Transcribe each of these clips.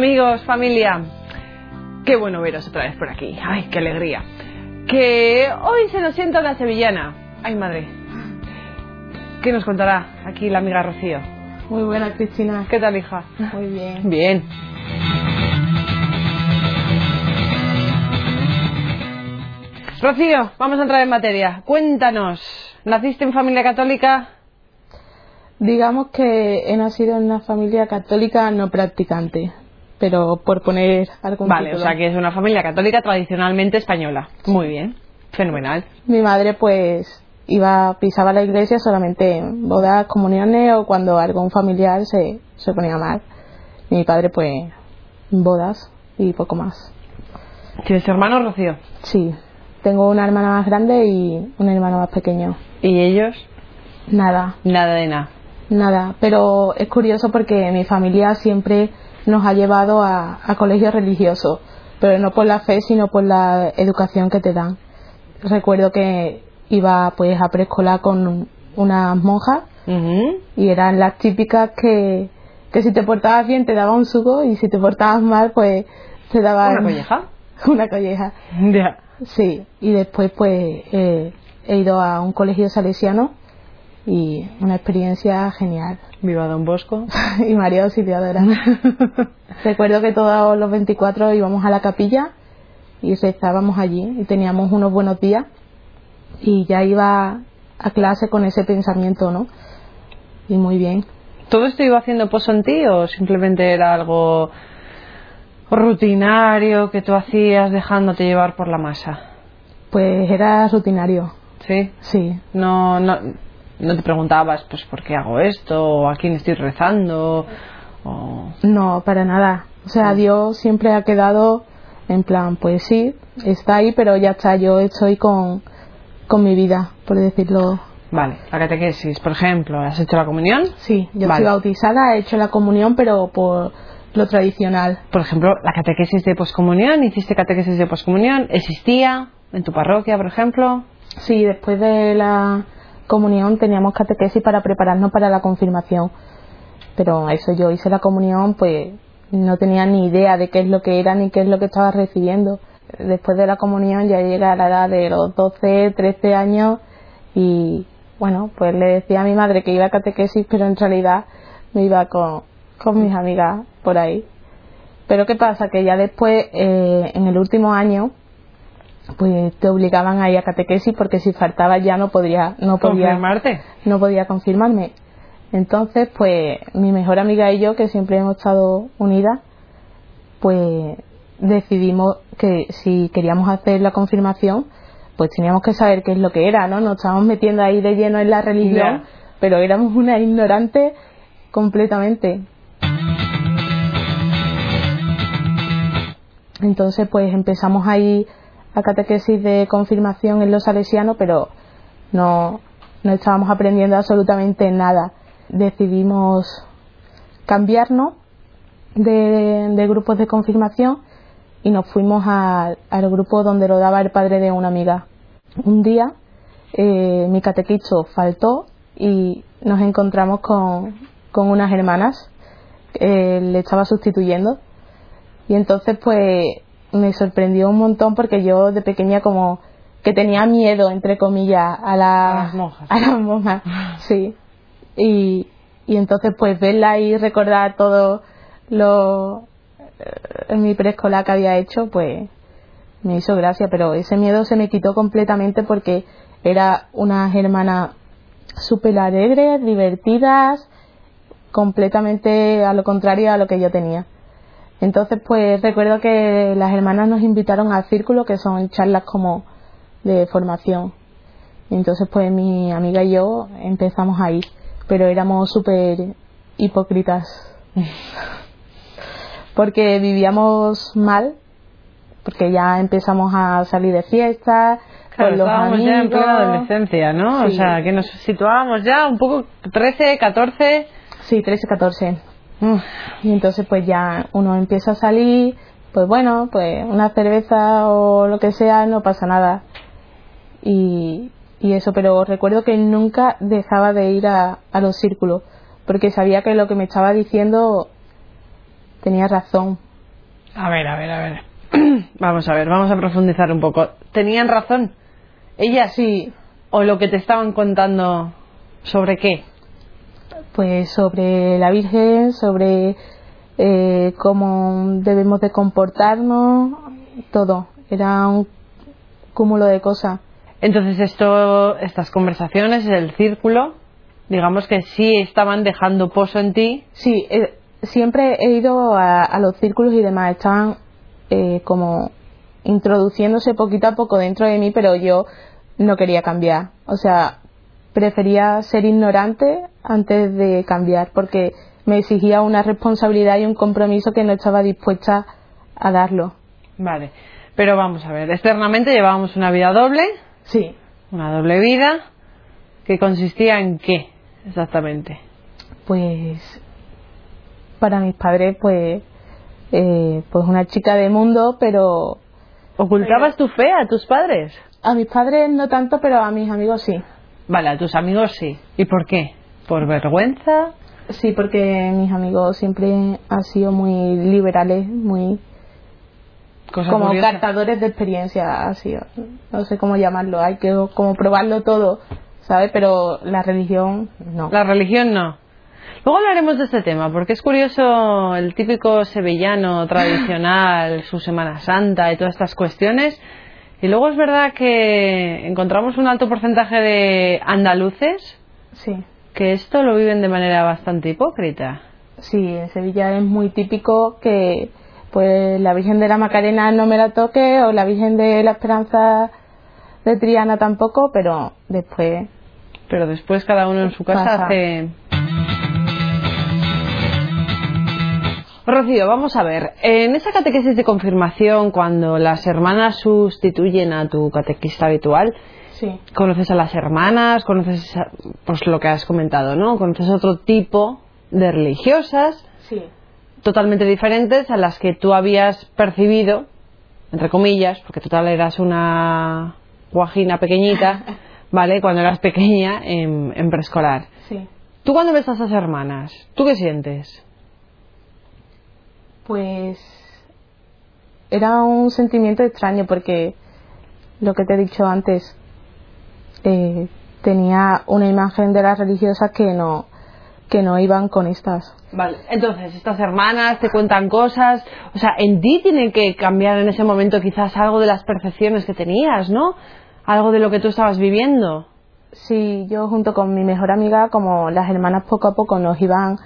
Amigos, familia, qué bueno veros otra vez por aquí. Ay, qué alegría. Que hoy se nos sienta la sevillana. Ay, madre. ¿Qué nos contará aquí la amiga Rocío? Muy buena, Cristina. ¿Qué tal, hija? Muy bien. Bien. Rocío, vamos a entrar en materia. Cuéntanos, ¿naciste en familia católica? Digamos que he nacido en una familia católica no practicante, pero por poner algún Vale, o sea que es una familia católica tradicionalmente española. Muy bien, fenomenal. Mi madre pues iba, pisaba la iglesia solamente en bodas, comuniones o cuando algún familiar se, se ponía mal. Y mi padre pues bodas y poco más. ¿Tienes hermanos, Rocío? Sí, tengo una hermana más grande y un hermano más pequeño. ¿Y ellos? Nada, Nada de nada. Nada, pero es curioso porque mi familia siempre nos ha llevado a, a colegios religiosos, pero no por la fe, sino por la educación que te dan. Recuerdo que iba pues a preescolar con unas monjas y eran las típicas que, que si te portabas bien te daban un suco y si te portabas mal pues te daban ¿Una colleja? una colleja. Ya. Sí, y después pues eh, he ido a un colegio salesiano y una experiencia genial. Viva Don Bosco. y María Auxiliadora. Recuerdo que todos los 24 íbamos a la capilla y rezábamos allí y teníamos unos buenos días y ya iba a clase con ese pensamiento, ¿no? Y muy bien. ¿Todo esto iba haciendo pozo en ti o simplemente era algo rutinario que tú hacías dejándote llevar por la masa? Pues era rutinario, ¿Sí? sí. No, no, no te preguntabas, pues, ¿por qué hago esto? ¿O a quién estoy rezando? O... No, para nada. O sea, Dios siempre ha quedado en plan, pues sí, está ahí, pero ya está, yo estoy con, con mi vida, por decirlo. Vale, la catequesis, por ejemplo, ¿has hecho la comunión? Sí, yo Vale. soy bautizada, he hecho la comunión, pero por lo tradicional. Por ejemplo, la catequesis de poscomunión, ¿hiciste catequesis de poscomunión? ¿Existía en tu parroquia, por ejemplo? Sí, después de la comunión teníamos catequesis para prepararnos para la confirmación. Pero eso yo hice la comunión, pues no tenía ni idea de qué es lo que era ni qué es lo que estaba recibiendo. Después de la comunión ya llegué a la edad de los 12, 13 años y bueno, pues le decía a mi madre que iba a catequesis, pero en realidad me iba con, con mis amigas por ahí. Pero ¿qué pasa? Que ya después, eh, en el último año, pues te obligaban a ir a catequesis porque si faltaba ya no podría no podía ¿Confirmarte? no podía confirmarme entonces pues mi mejor amiga y yo que siempre hemos estado unidas pues decidimos que si queríamos hacer la confirmación pues teníamos que saber qué es lo que era no nos estábamos metiendo ahí de lleno en la religión Ya. pero éramos una ignorante completamente Entonces, pues empezamos ahí a catequesis de confirmación en los salesianos, pero no, no estábamos aprendiendo absolutamente nada. Decidimos cambiarnos de, grupos de confirmación y nos fuimos al grupo donde lo daba el padre de una amiga. Un día eh, mi catequisto faltó y nos encontramos con, con unas hermanas. eh, le estaba sustituyendo y entonces pues me sorprendió un montón porque yo de pequeña como que tenía miedo, entre comillas, a, la- A las monjas. a las monjas, sí. Y, y entonces pues verla y recordar todo lo eh, en mi preescolar que había hecho, pues me hizo gracia, pero ese miedo se me quitó completamente porque era unas hermanas súper alegres, divertidas, completamente a lo contrario a lo que yo tenía. Entonces, pues recuerdo que las hermanas nos invitaron al círculo, que son charlas como de formación. Entonces, pues mi amiga y yo empezamos ahí, pero éramos súper hipócritas. Porque vivíamos mal, porque ya empezamos a salir de fiestas, Claro, con los estábamos amigos. ya en plena adolescencia, ¿no? O sea, que nos situábamos ya un poco 13, 14. Sí, 13, 14. Y entonces pues ya uno empieza a salir, pues bueno, pues una cerveza o lo que sea, no pasa nada. Y, y eso, pero recuerdo que nunca dejaba de ir a, a los círculos, porque sabía que lo que me estaba diciendo tenía razón. A ver, a ver, a ver. vamos a ver, vamos a profundizar un poco. ¿Tenían razón? ¿Ella sí? ¿O lo que te estaban contando sobre qué? Pues sobre la Virgen, sobre eh, cómo debemos de comportarnos, todo. Era un cúmulo de cosas. Entonces esto, estas conversaciones, el círculo, digamos que sí estaban dejando pozo en ti. Sí, eh, siempre he ido a, los círculos y demás, estaban eh, como introduciéndose poquito a poco dentro de mí, pero yo no quería cambiar. O sea, prefería ser ignorante antes de cambiar, porque me exigía una responsabilidad y un compromiso que no estaba dispuesta a darlo. Vale, pero vamos a ver, externamente llevábamos una vida doble. Sí. Una doble vida que consistía en qué exactamente. Pues para mis padres, pues, eh, pues una chica de mundo, pero ¿Ocultabas tu fe a tus padres? A mis padres no tanto, pero a mis amigos sí. Vale, a tus amigos sí. ¿Y por qué? ¿Por vergüenza? Sí, porque mis amigos siempre han sido muy liberales, muy como captadores de experiencia, así, no sé cómo llamarlo, hay que como probarlo todo, ¿sabes? Pero la religión no. La religión no. Luego hablaremos de este tema, porque es curioso el típico sevillano tradicional, su Semana Santa y todas estas cuestiones. Y luego es verdad que encontramos un alto porcentaje de andaluces sí. que esto lo viven de manera bastante hipócrita. Sí, en Sevilla es muy típico que pues la Virgen de la Macarena no me la toque o la Virgen de la Esperanza de Triana tampoco, pero después... Pero después cada uno en su casa hace Rocío, vamos a ver. En esa catequesis de confirmación, cuando las hermanas sustituyen a tu catequista habitual, conoces a las hermanas, conoces pues lo que has comentado, ¿no? Conoces otro tipo de religiosas, totalmente diferentes a las que tú habías percibido, entre comillas, porque total eras una guajina pequeñita, ¿vale? Cuando eras pequeña en, en preescolar. Sí. ¿Tú cuando ves a esas hermanas, tú qué sientes? Pues era un sentimiento extraño porque lo que te he dicho antes eh, tenía una imagen de las religiosas que no que no iban con estas. Vale, entonces estas hermanas te cuentan cosas, o sea, en ti tiene que cambiar en ese momento quizás algo de las percepciones que tenías, ¿no? Algo de lo que tú estabas viviendo. Sí, yo junto con mi mejor amiga, como las hermanas poco a poco nos iban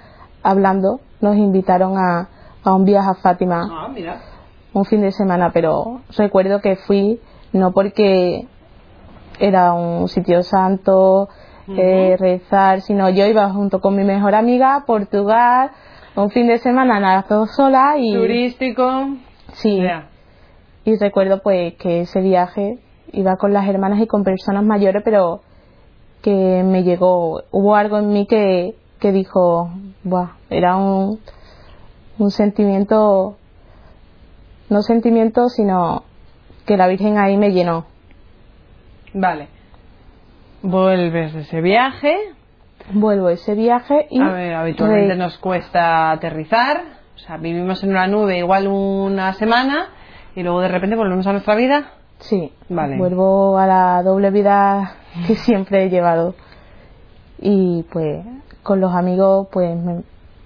hablando, nos invitaron a, a un viaje a Fátima. Ah, un fin de semana, pero recuerdo que fui no porque era un sitio santo, eh, rezar, sino yo iba junto con mi mejor amiga a Portugal, un fin de semana nada, todo sola y... Turístico. Sí. Y recuerdo pues que ese viaje iba con las hermanas y con personas mayores, pero que me llegó, hubo algo en mí que, que dijo, Buah, era un, un sentimiento, no sentimiento, sino que la Virgen ahí me llenó. Vale. Vuelves de ese viaje. Vuelvo ese viaje y... A ver, habitualmente nos cuesta aterrizar. O sea, vivimos en una nube igual una semana y luego de repente volvemos a nuestra vida. Sí. Vale. Vuelvo a la doble vida que siempre he llevado. Y pues con los amigos pues me,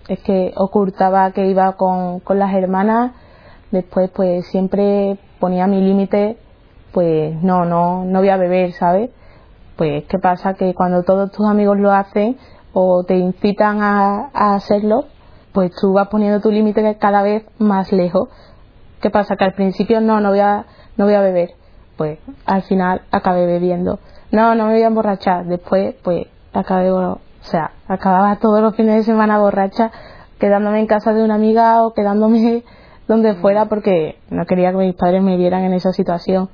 es que ocultaba que iba con, con las hermanas, después pues siempre ponía mi límite, pues no, no, no voy a beber, ¿sabes? Pues qué pasa que cuando todos tus amigos lo hacen o te incitan a, a hacerlo, pues tú vas poniendo tu límite cada vez más lejos. ¿Qué pasa? Que al principio no, no voy a, no voy a beber. Pues al final acabé bebiendo. No, no me voy a emborrachar. Después, pues acabé o sea, acababa todos los fines de semana borracha, quedándome en casa de una amiga o quedándome donde fuera porque no quería que mis padres me vieran en esa situación.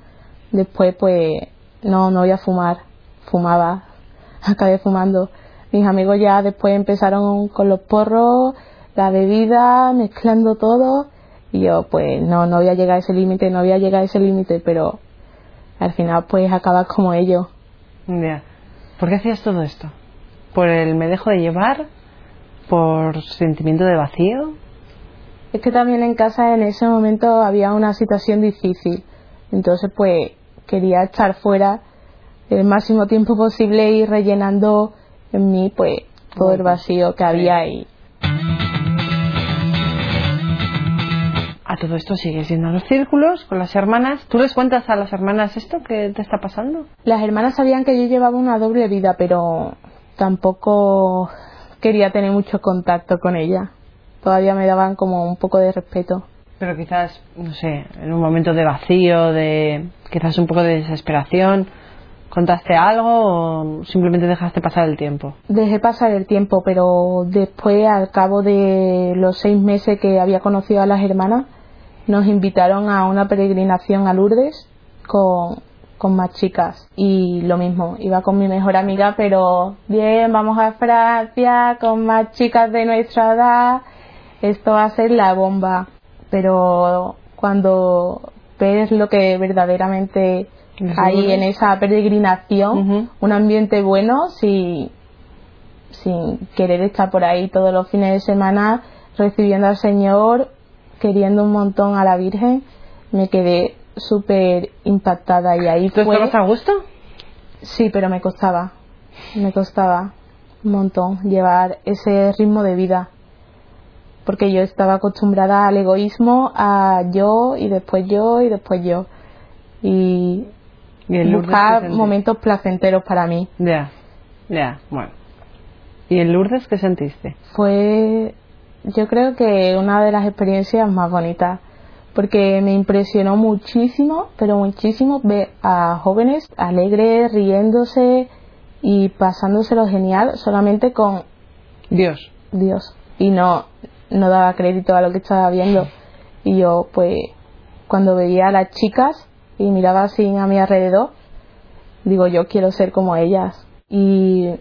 Después, pues, no, no voy a fumar. Fumaba, acabé fumando. Mis amigos ya después empezaron con los porros, la bebida, mezclando todo. Y yo, pues, no, no voy a llegar a ese límite, no voy a llegar a ese límite, pero al final, pues, acabas como ellos. Ya. ¿Por qué hacías todo esto? Por el me dejo de llevar, por sentimiento de vacío. Es que también en casa en ese momento había una situación difícil. Entonces, pues quería estar fuera el máximo tiempo posible y rellenando en mí, pues, todo el vacío que había ahí. A todo esto sigues yendo a los círculos con las hermanas. ¿Tú les cuentas a las hermanas esto que te está pasando? Las hermanas sabían que yo llevaba una doble vida, pero tampoco quería tener mucho contacto con ella. Todavía me daban como un poco de respeto. Pero quizás, no sé, en un momento de vacío, de quizás un poco de desesperación, ¿contaste algo o simplemente dejaste pasar el tiempo? Dejé pasar el tiempo, pero después, al cabo de los seis meses que había conocido a las hermanas, nos invitaron a una peregrinación a Lourdes con, con más chicas y lo mismo, iba con mi mejor amiga, pero bien, vamos a Francia con más chicas de nuestra edad, esto va a ser la bomba, pero cuando ves lo que verdaderamente hay en esa peregrinación, un ambiente bueno, si, sin querer estar por ahí todos los fines de semana recibiendo al Señor, queriendo un montón a la Virgen, me quedé súper impactada y ahí ¿Tú fue... estabas a gusto? Sí, pero me costaba, me costaba un montón llevar ese ritmo de vida, porque yo estaba acostumbrada al egoísmo, a yo y después yo y después yo, y, ¿Y en Lourdes qué buscar momentos placenteros para mí. Ya, ya, bueno. ¿Y en Lourdes qué sentiste? Fue, yo creo que una de las experiencias más bonitas, porque me impresionó muchísimo, pero muchísimo ver a jóvenes alegres, riéndose y pasándoselo genial solamente con Dios. Dios. Y no, no daba crédito a lo que estaba viendo. Y yo, pues, cuando veía a las chicas y miraba así a mi alrededor, digo, yo quiero ser como ellas. Y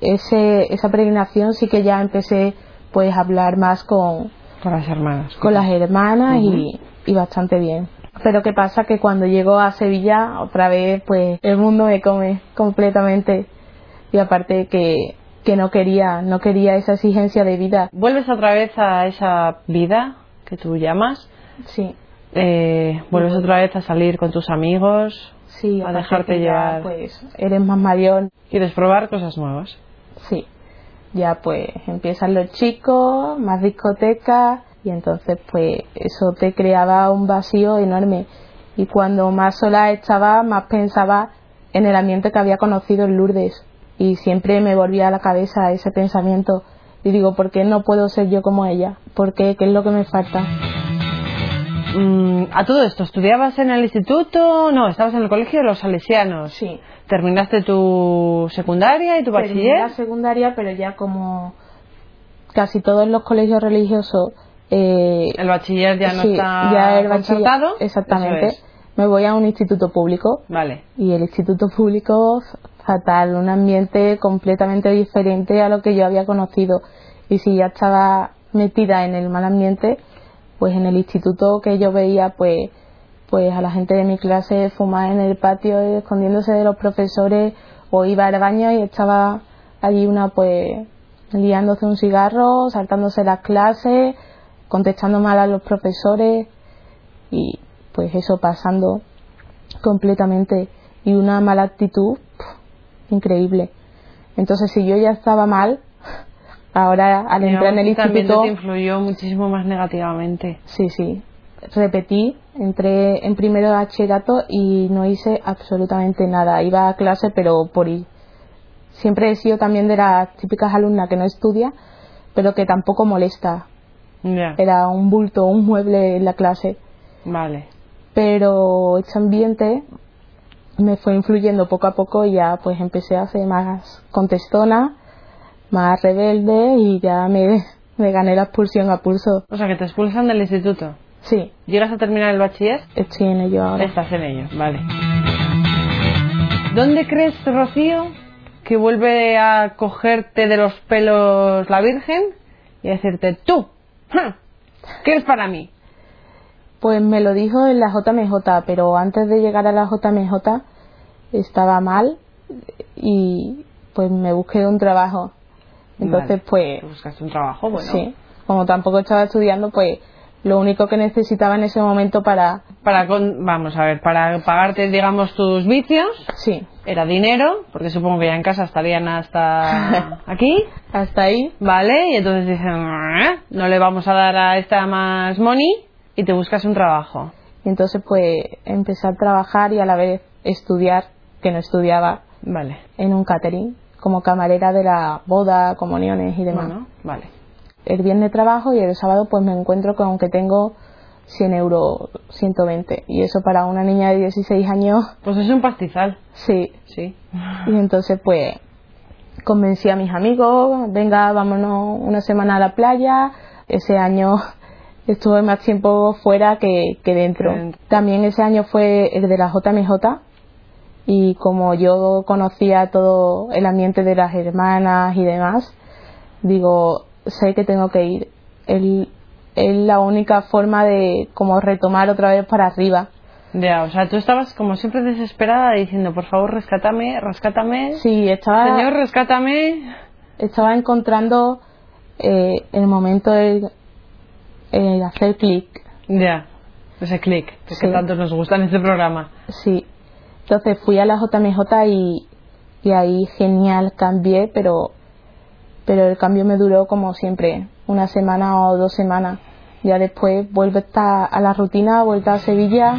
ese, esa peregrinación sí que ya empecé, pues, a hablar más con, Con las hermanas. con las hermanas y, y bastante bien. Pero qué pasa que cuando llego a Sevilla, otra vez, pues, el mundo me come completamente. Y aparte que, que no quería, no quería esa exigencia de vida. ¿Vuelves otra vez a esa vida que tú llamas? Sí, Eh, ¿Vuelves otra vez a salir con tus amigos? sí, A dejarte ya, llevar. pues eres más mayor, ¿Quieres probar cosas nuevas? sí. Ya pues empiezan los chicos, más discotecas y entonces pues eso te creaba un vacío enorme. Y cuando más sola estaba, más pensaba en el ambiente que había conocido en Lourdes. Y siempre me volvía a la cabeza ese pensamiento. Y digo, ¿por qué no puedo ser yo como ella? ¿Por qué? ¿Qué es lo que me falta? Mm, a todo esto, ¿estudiabas en el instituto? No, estabas en el colegio de los salesianos. Sí. ¿Terminaste tu secundaria y tu Terminé bachiller? la secundaria, pero ya como casi todos los colegios religiosos. Eh, El bachiller ya no sí, está ya el concertado. Exactamente. Es. Me voy a un instituto público Vale. y el instituto público fatal, un ambiente completamente diferente a lo que yo había conocido. Y si ya estaba metida en el mal ambiente, pues en el instituto que yo veía, pues, pues a la gente de mi clase fumar en el patio, escondiéndose de los profesores, o iba al baño y estaba allí una, pues, liándose un cigarro, saltándose las clases, contestando mal a los profesores y pues eso pasando completamente y una mala actitud increíble. Entonces si yo ya estaba mal, ahora al entrar en el instituto, te influyó muchísimo más negativamente. sí, sí, repetí, entré en primero de bachillerato y no hice absolutamente nada. Iba a clase pero por ir. Siempre he sido también de las típicas alumnas que no estudia, pero que tampoco molesta. Era un bulto, un mueble en la clase. Vale. pero este ambiente me fue influyendo poco a poco y ya pues empecé a ser más contestona, más rebelde y ya me, me gané la expulsión a pulso. O sea, que te expulsan del instituto. Sí, ¿Llegas a terminar el bachiller? estoy en ello ahora. Estás en ello, vale. ¿Dónde crees, Rocío, que vuelve a cogerte de los pelos la Virgen y decirte, tú, ¡ja! ¿qué eres para mí? Pues me lo dijo en la JMJ, pero antes de llegar a la JMJ estaba mal y pues me busqué un trabajo. Entonces Vale. pues ¿Te buscaste un trabajo? Bueno. Sí, como tampoco estaba estudiando, pues lo único que necesitaba en ese momento para... Para, con, vamos a ver, para pagarte, digamos, tus vicios. Sí. Era dinero, porque supongo que ya en casa estarían hasta aquí. Hasta ahí. Vale, y entonces dicen, "Ah, no le vamos a dar a esta más money y te buscas un trabajo. Y entonces pues empecé a trabajar y a la vez estudiar, que no estudiaba, Vale. en un catering, como camarera de la boda, comuniones y demás. Bueno, vale. El viernes trabajo y el sábado pues me encuentro con que tengo 100 euros, 120. Y eso para una niña de 16 años, Pues es un pastizal. sí. Sí. Y entonces pues convencí a mis amigos, venga, vámonos una semana a la playa. Ese año estuve más tiempo fuera que, que dentro. También ese año fue el de la JMJ y como yo conocía todo el ambiente de las hermanas y demás, digo, sé que tengo que ir. El- es la única forma de como retomar otra vez para arriba. Ya, o sea, tú estabas como siempre desesperada diciendo, por favor, rescátame, rescátame. Sí, estaba... Señor, rescátame. estaba encontrando eh, el momento de eh, hacer clic. Ya, ese clic, que, Sí. tanto nos gusta en este programa. Sí. Entonces fui a la JMJ y, y ahí genial cambié, pero, pero el cambio me duró como siempre, una semana o dos semanas. Ya después vuelve a, a la rutina, vuelta a Sevilla.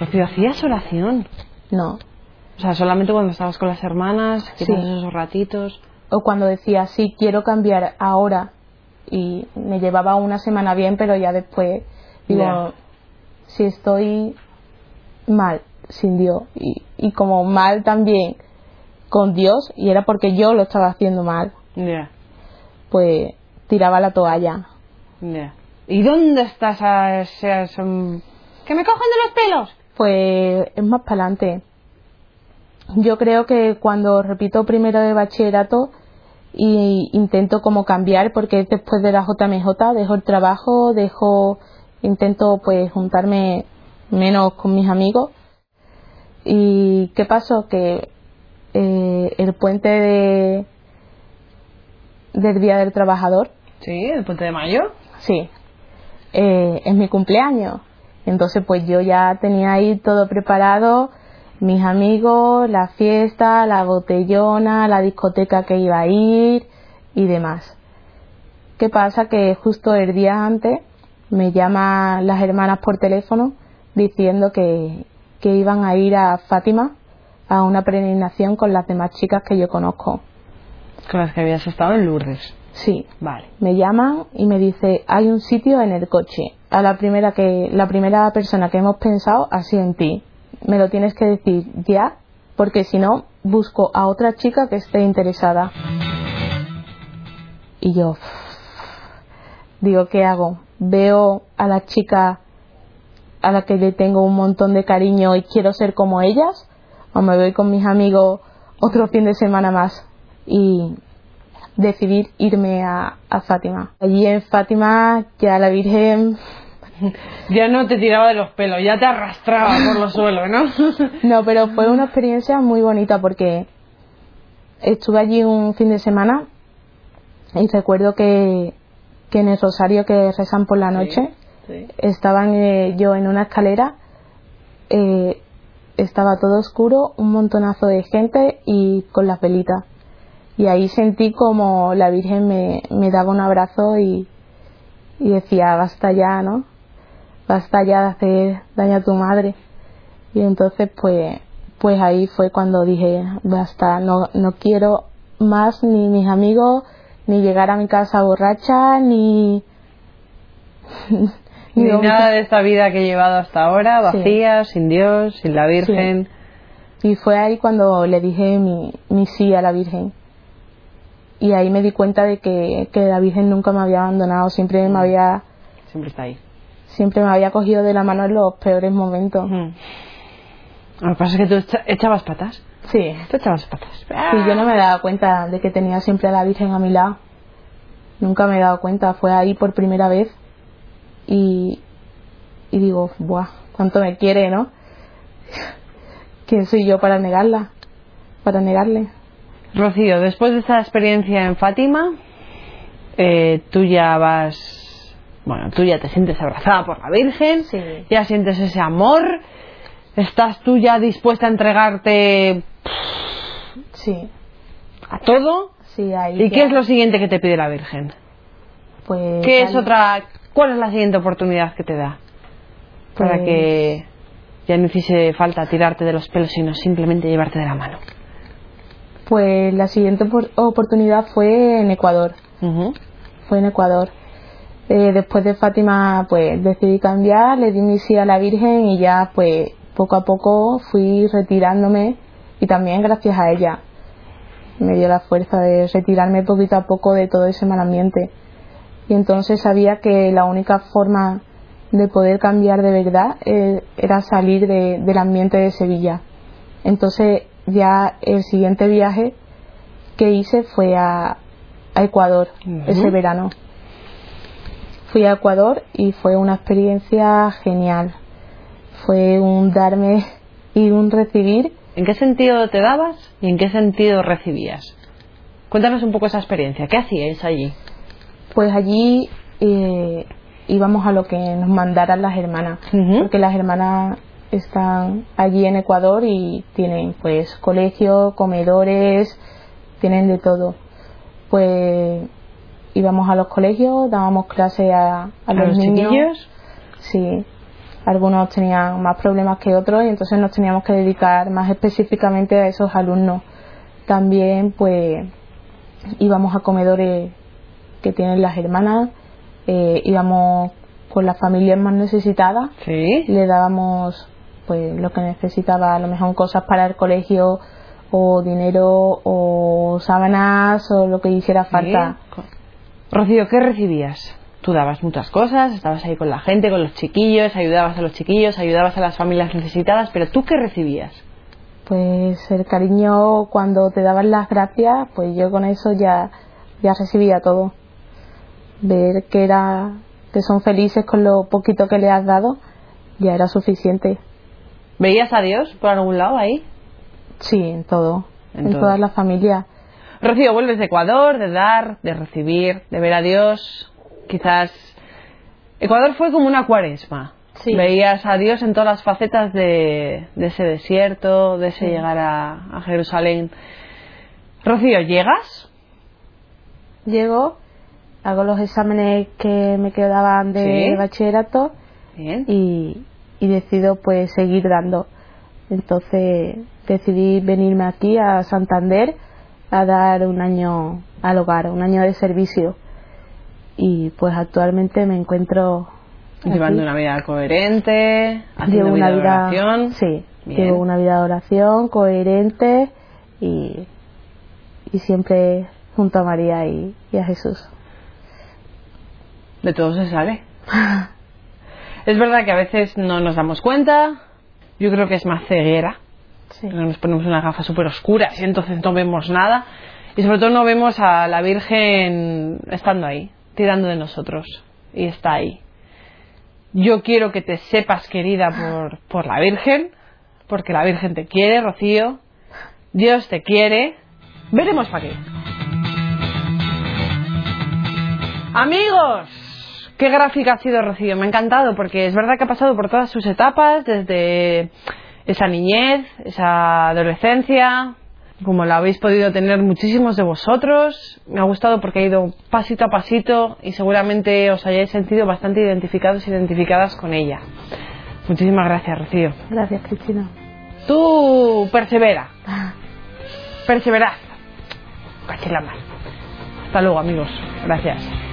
Rocío, ¿hacías oración? No. O sea, solamente cuando estabas con las hermanas, quizás Sí. esos ratitos. O cuando decía, sí, quiero cambiar ahora. Y me llevaba una semana bien, pero ya después digo, si estoy mal sin Dios y, y como mal también con Dios, y era porque yo lo estaba haciendo mal, Ya, pues tiraba la toalla. ya. ¿Y dónde estás esa, esa- esa- ¡Que me cojan de los pelos! Pues es más para adelante. Yo creo que cuando repito primero de bachillerato y intento como cambiar porque es después de la JMJ, dejo el trabajo, dejo intento pues juntarme menos con mis amigos. ¿Y qué pasó? Que eh, el puente de, del Día del Trabajador, Sí, el puente de mayo. sí, eh, es mi cumpleaños. Entonces pues yo ya tenía ahí todo preparado, mis amigos, la fiesta, la botellona, la discoteca que iba a ir y demás. ¿Qué pasa? Que justo el día antes me llaman las hermanas por teléfono diciendo que, que iban a ir a Fátima a una peregrinación con las demás chicas que yo conozco. Con las que habías estado en Lourdes. Sí, Vale. me llaman y me dice hay un sitio en el coche. A la primera que la primera persona que hemos pensado ha sido en ti. Me lo tienes que decir ya porque si no busco a otra chica que esté interesada y yo digo qué hago veo a la chica a la que le tengo un montón de cariño y quiero ser como ellas o me voy con mis amigos otro fin de semana más y decidir irme a, a Fátima. Allí en Fátima ya la Virgen, Ya no te tiraba de los pelos, ya te arrastraba por los suelos, ¿no? no, pero fue una experiencia muy bonita porque estuve allí un fin de semana y recuerdo que, que en el rosario que rezan por la noche Sí. estaban eh, yo en una escalera, eh, estaba todo oscuro, un montonazo de gente y con las velitas. Y ahí sentí como la Virgen me, me daba un abrazo y, y decía, basta ya, ¿no? Basta ya de hacer daño a tu madre. Y entonces pues, pues ahí fue cuando dije, basta, no, no quiero más ni mis amigos, ni llegar a mi casa borracha, ni... Ni nada de esta vida que he llevado hasta ahora, Sí. vacía, sin Dios, sin la Virgen. Y fue ahí cuando le dije mi, mi sí a la Virgen. Y ahí me di cuenta de que, que la Virgen nunca me había abandonado, siempre me había, Siempre está ahí. siempre me había cogido de la mano en los peores momentos. Ujú. Lo que pasa es que tú echa- echabas patas. Sí. Tú echabas patas. Sí, yo no me daba cuenta de que tenía siempre a la Virgen a mi lado. Nunca me he dado cuenta, fue ahí por primera vez. Y, y digo, buah, cuánto me quiere, ¿no? ¿Quién soy yo para negarla? Para negarle. Rocío, después de esta experiencia en Fátima, eh, tú ya vas bueno, tú ya te sientes abrazada por la Virgen, Sí. ya sientes ese amor, estás tú ya dispuesta a entregarte Sí, a todo. sí, ahí. ¿Y qué es lo siguiente que te pide la Virgen? Pues, ¿Qué es otra, cuál es la siguiente oportunidad que te da? Para Pues- que ya no hiciese falta tirarte de los pelos, sino simplemente llevarte de la mano. Pues la siguiente opor- oportunidad fue en Ecuador. Fue en Ecuador. Eh, después de Fátima, pues decidí cambiar, le di mi sí a la Virgen y ya, pues poco a poco fui retirándome y también gracias a ella me dio la fuerza de retirarme poquito a poco de todo ese mal ambiente. Y entonces sabía que la única forma de poder cambiar de verdad eh, era salir de- del ambiente de Sevilla. Entonces ya el siguiente viaje que hice fue a, a Ecuador ese verano. Fui a Ecuador y fue una experiencia genial. Fue un darme y un recibir. ¿En qué sentido te dabas y en qué sentido recibías? Cuéntanos un poco esa experiencia. ¿Qué hacíais allí? Pues allí eh, íbamos a lo que nos mandaran las hermanas, porque las hermanas están allí en Ecuador y tienen pues colegio, comedores, tienen de todo. Pues íbamos a los colegios, dábamos clase a, a ¿A los, los niños. chiquillos? Sí, algunos tenían más problemas que otros y entonces nos teníamos que dedicar más específicamente a esos alumnos. También pues íbamos a comedores que tienen las hermanas, eh, íbamos con las familias más necesitadas, Sí. le dábamos pues lo que necesitaba, a lo mejor cosas para el colegio o dinero o sábanas o lo que hiciera falta. Sí. Rocío, ¿qué recibías? Tú dabas muchas cosas, estabas ahí con la gente, con los chiquillos, ayudabas a los chiquillos, ayudabas a las familias necesitadas, pero ¿tú qué recibías? Pues el cariño cuando te daban las gracias, pues yo con eso ya, ya recibía todo. Ver que era que son felices con lo poquito que le has dado, ya era suficiente. ¿Veías a Dios por algún lado ahí? Sí, en todo, En en, todo. todas las familias. Rocío, vuelves de Ecuador, de dar, de recibir, de ver a Dios. Quizás Ecuador fue como una cuaresma. Sí. Veías a Dios en todas las facetas de, de ese desierto, de ese Sí. llegar a, a Jerusalén. Rocío, ¿llegas? Llego, hago los exámenes que me quedaban de Sí. bachillerato Bien. y, y decido pues seguir dando. Entonces decidí venirme aquí a Santander a dar un año al hogar, un año de servicio. Y pues actualmente me encuentro aquí. Llevando una vida coherente, haciendo llevo una vida de oración. sí, Bien. llevo una vida de oración coherente y, y siempre junto a María y, y a Jesús. De todo se sale. es verdad que a veces no nos damos cuenta. Yo creo que es más ceguera. Sí. Nos ponemos unas gafas súper oscuras y entonces no vemos nada. Y sobre todo no vemos a la Virgen estando ahí, tirando de nosotros. Y está ahí. Yo quiero que te sepas querida por, por la Virgen, porque la Virgen te quiere, Rocío. Dios te quiere. Veremos para qué. Amigos, qué gráfica ha sido Rocío. Me ha encantado porque es verdad que ha pasado por todas sus etapas, desde esa niñez, esa adolescencia, como la habéis podido tener muchísimos de vosotros. Me ha gustado porque ha ido pasito a pasito y seguramente os hayáis sentido bastante identificados y identificadas con ella. Muchísimas gracias, Rocío. Gracias, Cristina. Tú persevera, perseverad. Cachila mal. Hasta luego, amigos. Gracias.